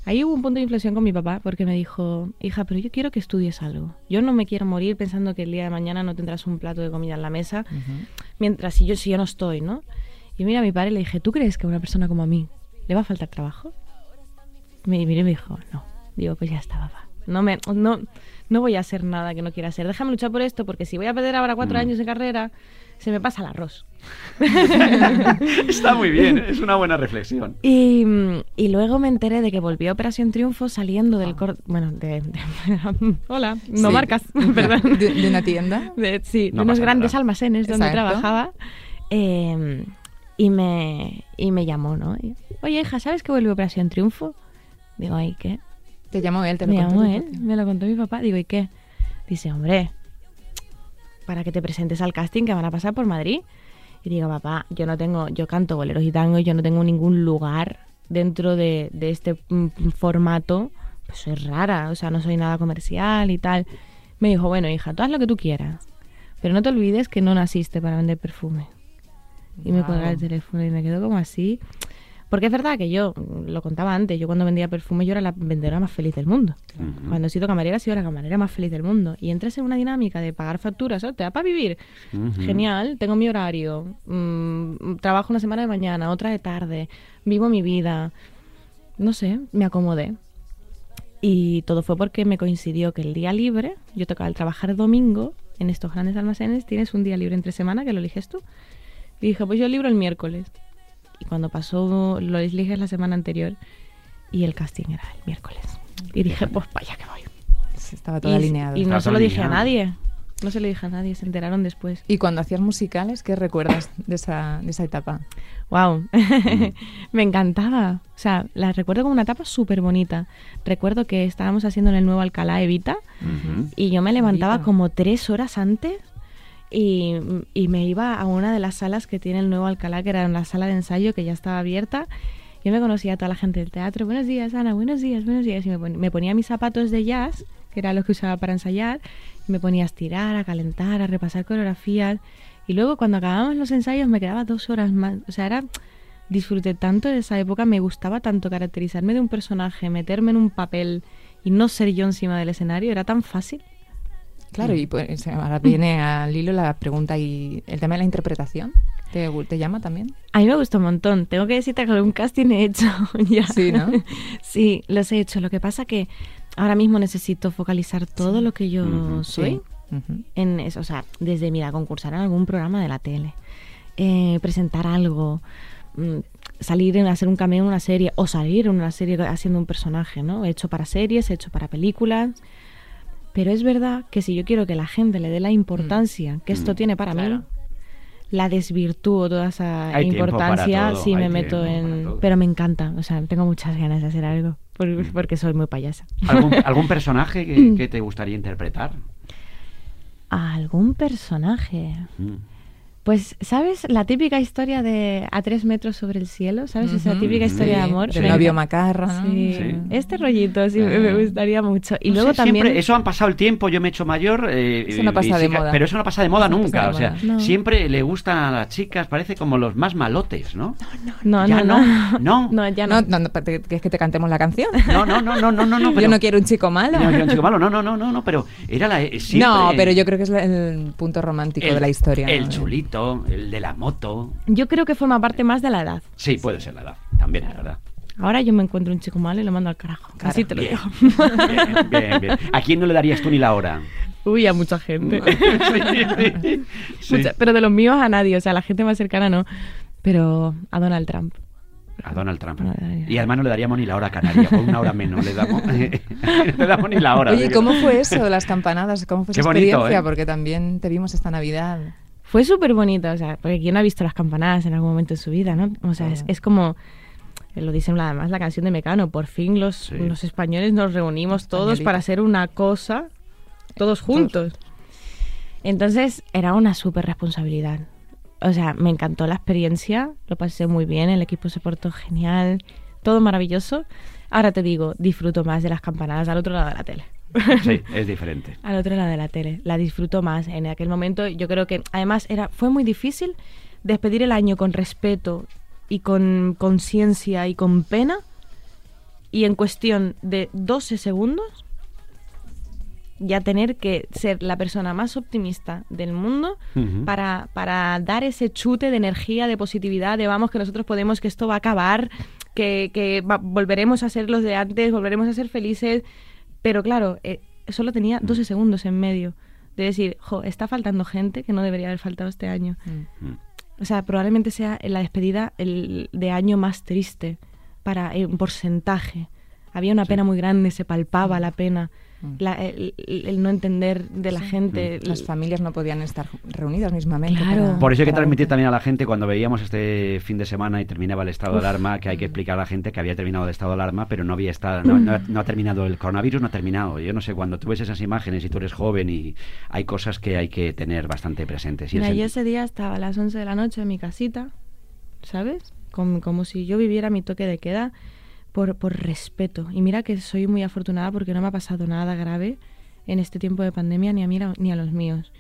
ahí hubo un punto de inflexión con mi papá porque me dijo, hija, pero yo quiero que estudies algo. Yo no me quiero morir pensando que el día de mañana no tendrás un plato de comida en la mesa mientras si yo, si yo no estoy, ¿no? Y mira a mi padre y le dije, ¿tú crees que a una persona como a mí le va a faltar trabajo? Me miró y me dijo, no. Digo, pues ya está, papá. No, me, no, no voy a hacer nada que no quiera hacer. Déjame luchar por esto, porque si voy a perder ahora cuatro Mm. años de carrera, se me pasa el arroz. Está muy bien, es una buena reflexión. Y, mm, y luego me enteré de que volvió a Operación Triunfo saliendo del corte... Bueno, de... de- hola, no Sí. marcas, perdón. De, de una tienda. de, sí, No de unos grandes nada. almacenes donde Exacto. trabajaba. eh, y, me, y me llamó, ¿no? Y, Oye, hija, ¿sabes que vuelve Operación Triunfo? Digo, ¿ay qué? Te llamó él, te lo Me contó llamó tu él, me lo contó mi papá. Digo, ¿y qué? Dice, hombre, para que te presentes al casting que van a pasar por Madrid. Y digo, papá, yo no tengo, yo canto boleros y tango y yo no tengo ningún lugar dentro de, de este mm, formato. Pues soy rara, o sea, no soy nada comercial y tal. Me dijo, bueno, hija, tú haz lo que tú quieras. Pero no te olvides que no naciste para vender perfume. Y me cuelga el teléfono y me quedo como así. Porque es verdad que yo, mm, lo contaba antes, yo cuando vendía perfume yo era la vendedora más feliz del mundo. Cuando he sido camarera he sido la camarera más feliz del mundo. Y entras en una dinámica de pagar facturas, te da para vivir. Genial, tengo mi horario, mm, trabajo una semana de mañana, otra de tarde, vivo mi vida. No sé, me acomodé. Y todo fue porque me coincidió que el día libre, yo tocaba el trabajar domingo en estos grandes almacenes, tienes un día libre entre semana que lo eliges tú. Y dije, pues yo libro el miércoles. Y cuando pasó, lo eliges la semana anterior y el casting era el miércoles. Y dije, pues para allá que voy. Estaba todo Y, alineado. y no se lo dije a nadie. No se lo dije a nadie, se enteraron después. ¿Y cuando hacías musicales, qué recuerdas de esa, de esa etapa? Wow, me encantaba. O sea, la recuerdo como una etapa súper bonita. Recuerdo que estábamos haciendo en el nuevo Alcalá Evita Ujú. y yo me levantaba Evita. como tres horas antes y, me iba a una de las salas que tiene el nuevo Alcalá, que era una sala de ensayo que ya estaba abierta. Yo me conocía a toda la gente del teatro. Buenos días, Ana, buenos días, buenos días. Y me, pon- me ponía mis zapatos de jazz, que era los que usaba para ensayar. me ponía a estirar, a calentar, a repasar coreografías. Y luego cuando acabábamos los ensayos me quedaba dos horas más. O sea, era disfruté tanto de esa época, me gustaba tanto caracterizarme de un personaje, meterme en un papel y no ser yo encima del escenario, era tan fácil. Claro, y pues ahora viene al hilo la pregunta y el tema de la interpretación. ¿Te, te llama también? A mí me gustó un montón. Tengo que decirte que algún casting he hecho ya. Sí, ¿no? sí, los he hecho. Lo que pasa que ahora mismo necesito focalizar todo lo que yo soy en eso. O sea, desde, mira, concursar en algún programa de la tele, eh, presentar algo, mm, salir en hacer un cameo en una serie o salir en una serie haciendo un personaje, ¿no? He hecho para series, he hecho para películas. Pero es verdad que si yo quiero que la gente le dé la importancia que esto Mm, tiene para claro. mí, la desvirtúo toda esa Hay importancia todo, si me meto en... Pero me encanta, o sea, tengo muchas ganas de hacer algo, por- Mm. porque soy muy payasa. ¿Algún, algún personaje que, que te gustaría interpretar? ¿Algún personaje? Mm. Pues, ¿sabes la típica historia de a tres metros sobre el cielo? ¿Sabes esa típica historia sí, de amor? Del novio ¿no? Sí. Sí. este rollito sí me- me Eh. gustaría mucho. Y No luego sé, siempre- también... eso han pasado el tiempo, yo me he hecho mayor. eh, Eso no eh, pasa de moda. Pero eso no pasa de moda no nunca. o sea. No. siempre le gustan a las chicas, parece como los más malotes, ¿no? No, Ya no, no, no. no. No, ya No, no. no, no, ¿te- ¿quieres que te cantemos la canción? No, no, no, no, no, no. no Yo no quiero un chico malo. No, yo un chico malo, no, no, no, no, no, pero era la. eh, siempre- No, pero yo creo que es la- el punto romántico el- de la historia. El ¿no? El de la moto. Yo creo que forma parte más de la edad. Sí, puede ser la edad, también es verdad. Ahora yo me encuentro un chico malo y lo mando al carajo. Claro. Así te lo Bien. digo. Bien, bien, bien. ¿A quién no le darías tú ni la hora? Uy, a mucha gente. Sí. Sí. Mucha- pero de los míos a nadie, o sea, la gente más cercana no. Pero a Donald Trump. A Donald Trump. Y además no le daríamos ni la hora canaria, por una hora menos le damos. no le damos ni la hora. Oye. ¿cómo fue eso, las campanadas? ¿Cómo fue Qué esa bonito, experiencia? ¿eh? Porque también te vimos esta Navidad. Fue súper bonito, o sea, porque ¿quién no ha visto las campanadas en algún momento en su vida, no? O sea, es, como, eh, lo dicen además la canción de Mecano, por fin los, Sí. los españoles nos reunimos todos para hacer una cosa, todos juntos. Entonces era una súper responsabilidad. O sea, me encantó la experiencia, lo pasé muy bien, el equipo se portó genial, todo maravilloso. Ahora te digo, disfruto más de las campanadas al otro lado de la tele. Sí, es diferente. Al otro lado de la tele. La disfruto más. En aquel momento yo creo que además era fue muy difícil despedir el año con respeto y con conciencia y con pena. Y en cuestión de 12 segundos ya tener que ser la persona más optimista del mundo para, para dar ese chute de energía, de positividad, de vamos que nosotros podemos, que esto va a acabar, que, que va- volveremos a ser los de antes, volveremos a ser felices. Pero claro, eh, solo tenía 12 segundos en medio de decir, jo, está faltando gente que no debería haber faltado este año. Mm. Mm. O sea, probablemente sea la despedida el de año más triste para eh, un porcentaje. Había una pena muy grande, se palpaba la pena, Mm. La- el, el- el no entender de la gente. Las familias no podían estar reunidas mismamente. Claro. para- Por eso hay que transmitir también a la gente cuando veíamos este fin de semana y terminaba el estado de alarma, que hay que explicar a la gente que había terminado el estado de alarma, pero no había estado, no, no- no ha terminado el coronavirus, no ha terminado. Yo no sé, cuando tú ves esas imágenes y tú eres joven y hay cosas que hay que tener bastante presentes. Y Mira, yo ese día estaba a las 11 de la noche en mi casita, ¿sabes? Como, como si yo viviera mi toque de queda por, por respeto. Y mira que soy muy afortunada porque no me ha pasado nada grave en este tiempo de pandemia ni a mí ni a los míos.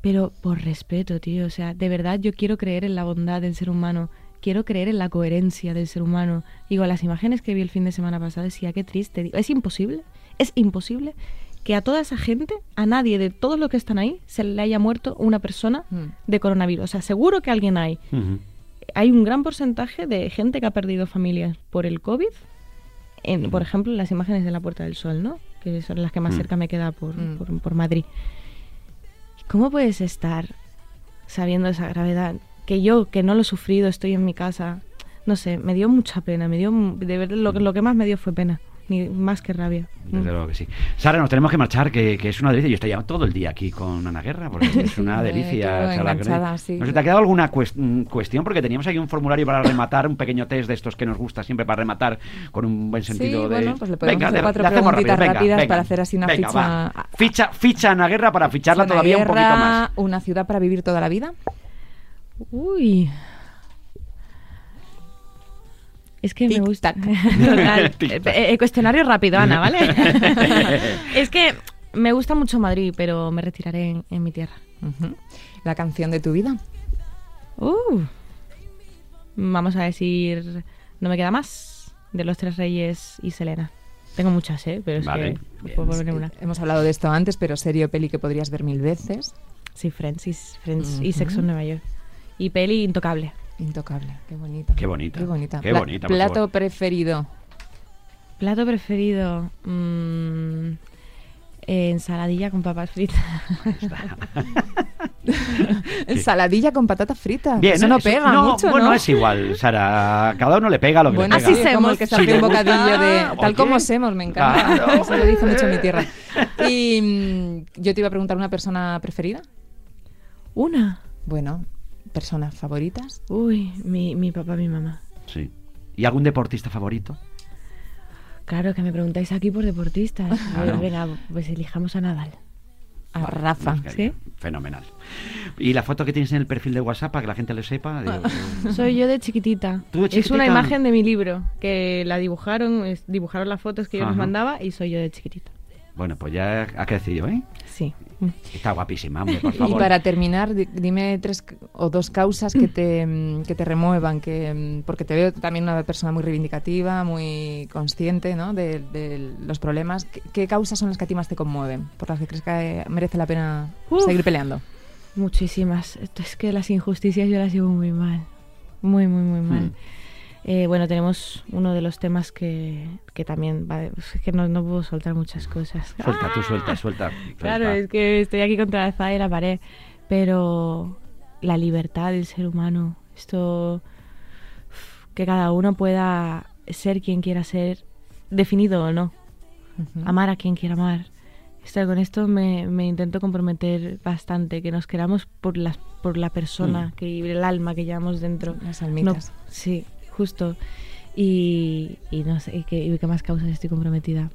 Pero por respeto, tío. O sea, de verdad yo quiero creer en la bondad del ser humano. Quiero creer en la coherencia del ser humano. Digo, las imágenes que vi el fin de semana pasado decía, qué triste. Digo, es imposible, es imposible que a toda esa gente, a nadie de todos los que están ahí, se le haya muerto una persona Mm. de coronavirus. O sea, seguro que alguien hay. Ujú. Hay un gran porcentaje de gente que ha perdido familias por el COVID. En, por ejemplo, las imágenes de la Puerta del Sol, ¿no? Que son las que más Mm. cerca me queda por, Mm. por, por Madrid. ¿Cómo puedes estar sabiendo esa gravedad? Que yo, que no lo he sufrido, estoy en mi casa. No sé, me dio mucha pena. Me dio, de verdad, lo, que- lo que más me dio fue pena. Ni más que rabia. Desde Mm. luego que sí. Sara, nos tenemos que marchar, que, que es una delicia. Yo estoy ya todo el día aquí con Ana Guerra, porque es una delicia. enganchada, sí. ¿No se te ha quedado alguna cues- mm, cuestión? Porque teníamos aquí un formulario para rematar, un pequeño test de estos que nos gusta siempre para rematar con un buen sentido Sí, de... bueno, pues le podemos hacer cuatro preguntitas rápido, rápidas para hacer así una venga, ficha- va. Ficha, ficha Ana Guerra para ficharla todavía un poquito más. ¿Una ciudad para vivir toda la vida? Uy. Es que me gusta. Total. Eh, eh, cuestionario rápido, Ana, ¿vale? es que me gusta mucho Madrid, pero me retiraré en, en mi tierra. ¿La canción de tu vida? Uh. Vamos a decir, no me queda más, de los Tres Reyes y Selena. Tengo muchas, ¿eh? Pero es Vale, que puedo poner una. Hemos hablado de esto antes, pero serie o peli que podrías ver mil veces. Sí, Friends, y, Friends y. Sexo en Nueva York. Y peli intocable. Intocable, qué bonita. Qué bonita. Qué bonita. Qué bonita, Plato favor. preferido. Plato preferido. mm, eh, ensaladilla con papas fritas. Ensaladilla con patata frita. Bien, Eso no pega mucho, bueno, ¿no? es igual, Sara. Cada uno le pega lo que Bueno, le Así pega. sí, como el que se hace un bocadillo de... Tal oye. como semos, me encanta. Claro. Eso lo dice mucho mi tierra. Y mm, yo te iba a preguntar una persona preferida. Una. Bueno, personas favoritas. Uy, mi, mi papá, mi mamá. Sí. ¿Y algún deportista favorito? Claro que me preguntáis aquí por deportistas. A ver, Claro. venga, pues elijamos a Nadal. A Rafa. Pues, ¿sí? Fenomenal. ¿Y la foto que tienes en el perfil de WhatsApp para que la gente lo sepa? Digo, Soy yo de chiquitita. ¿Tú de Es una imagen de mi libro, que la dibujaron, dibujaron las fotos que yo les Ajá. mandaba y soy yo de chiquitita. Bueno, pues ya ha crecido, ¿eh? Sí. Está guapísima, hombre, por Y favor. para terminar, di- dime tres o dos causas que te, mm, que te remuevan, que, mm, porque te veo también una persona muy reivindicativa, muy consciente ¿no? de, de los problemas. ¿Qué, qué causas son las que a ti más te conmueven? Por las que crees que merece la pena Uf. seguir peleando. Muchísimas. Esto es que las injusticias yo las llevo muy mal. Muy, muy, muy mal. Hmm. Eh, bueno, tenemos uno de los temas que, que también va, es que no, no puedo soltar muchas cosas. Suelta, tú ¡Ah! suelta, suelta. Claro, suelta. es que estoy aquí contra la espada y la pared. Pero la libertad del ser humano, esto que cada uno pueda ser quien quiera ser, definido o no, Ujú. amar a quien quiera amar. Esto, con esto me, me intento comprometer bastante, que nos queramos por, las, por la persona, Mm. que el alma que llevamos dentro. Las almitas. No, sí, justo. Y, y no sé, y que, y qué más causas estoy comprometida.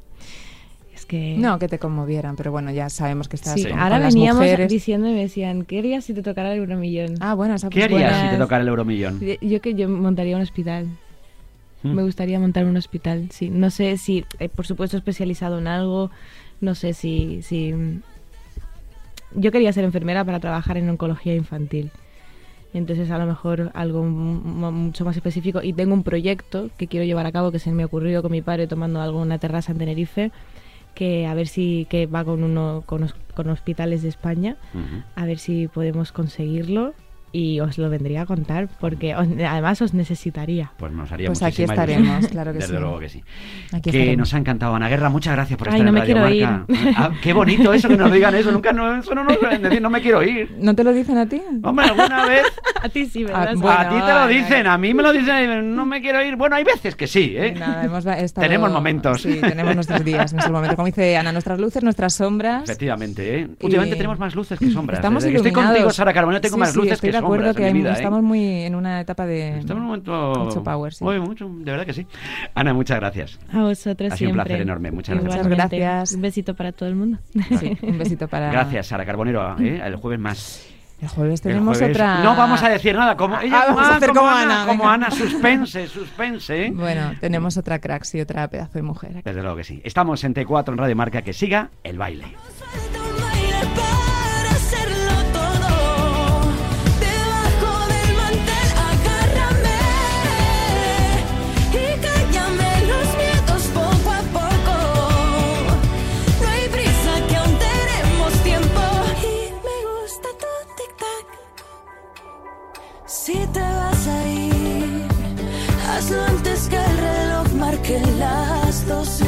Es que... No, que te conmovieran, pero bueno, ya sabemos que estás Sí, con, con ahora las veníamos mujeres. diciendo y me decían, ¿qué harías si te tocara el euromillón? Ah, bueno, esa ¿Qué harías si te tocara el euromillón? Yo- que yo montaría un hospital. Mm. Me gustaría montar un hospital, sí. No sé si, eh, por supuesto, especializado en algo. No sé si, si... mm, Yo quería ser enfermera para trabajar en oncología infantil. Entonces, a lo mejor algo mucho más específico. Y tengo un proyecto que quiero llevar a cabo que se me ocurrió con mi padre tomando algo en una terraza en Tenerife. Que a ver si que va con uno con, con hospitales de España a ver si podemos conseguirlo y os lo vendría a contar porque os- además os necesitaría. Pues nos haría Pues aquí estaremos, ilusión. claro que Desde sí. luego que sí. Aquí que estaremos. nos ha encantado, Ana Guerra. Muchas gracias por Ay, estar no en me Radio quiero Marca. Ah, qué bonito eso que nos digan eso. Nunca no, eso no nos suelen decir, no me quiero ir. ¿No te lo dicen a ti? Hombre, alguna vez A ti sí, Ah, ¿verdad? bueno, a ti te lo dicen, a mí me lo dicen, no me quiero ir. Bueno, hay veces que sí, ¿eh? Nada, hemos va- estado- Tenemos momentos. Sí, tenemos nuestros días, nuestros momentos. Como dice Ana, nuestras luces, nuestras sombras. Efectivamente, ¿eh? Últimamente Y- tenemos más luces que sombras. Estamos Desde que estoy iluminados. contigo, Sara Carbonell, tengo Sí, más sí, luces estoy que de acuerdo que ¿eh? estamos muy en una etapa de Estamos en un momento... mucho power, sí. Muy mucho, de verdad que sí. Ana, muchas gracias. A vosotros Ha sido un placer enorme, muchas gracias. Muchas Igualmente. gracias. Un besito para todo el mundo. Sí, un besito para. Gracias, Sara Carbonero. ¿eh? El jueves más. El jueves El tenemos jueves- otra. No vamos a decir nada. Como, Ah, ella, vamos a ah, hacer como Ana, Como. Ana, suspense, suspense. ¿eh? Bueno, tenemos otra cracks y otra pedazo de mujer. aquí. Desde luego que sí. Estamos en T4 en Radio Marca. Que siga el baile. Si te vas a ir, hazlo antes que el reloj marque las doce.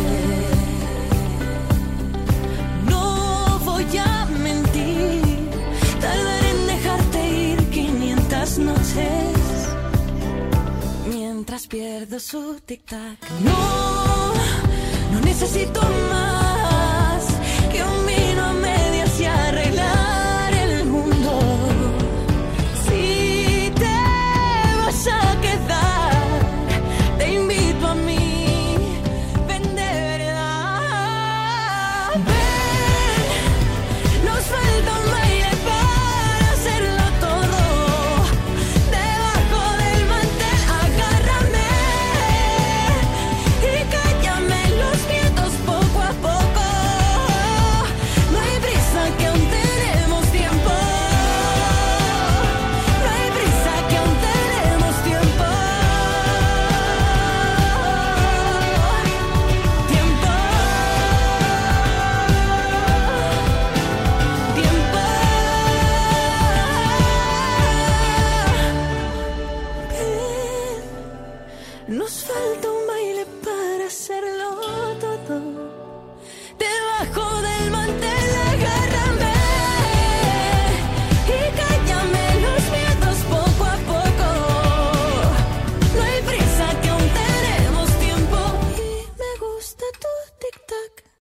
No voy a mentir, tardaré en dejarte ir 500 noches mientras pierdo su tic-tac. No, no necesito más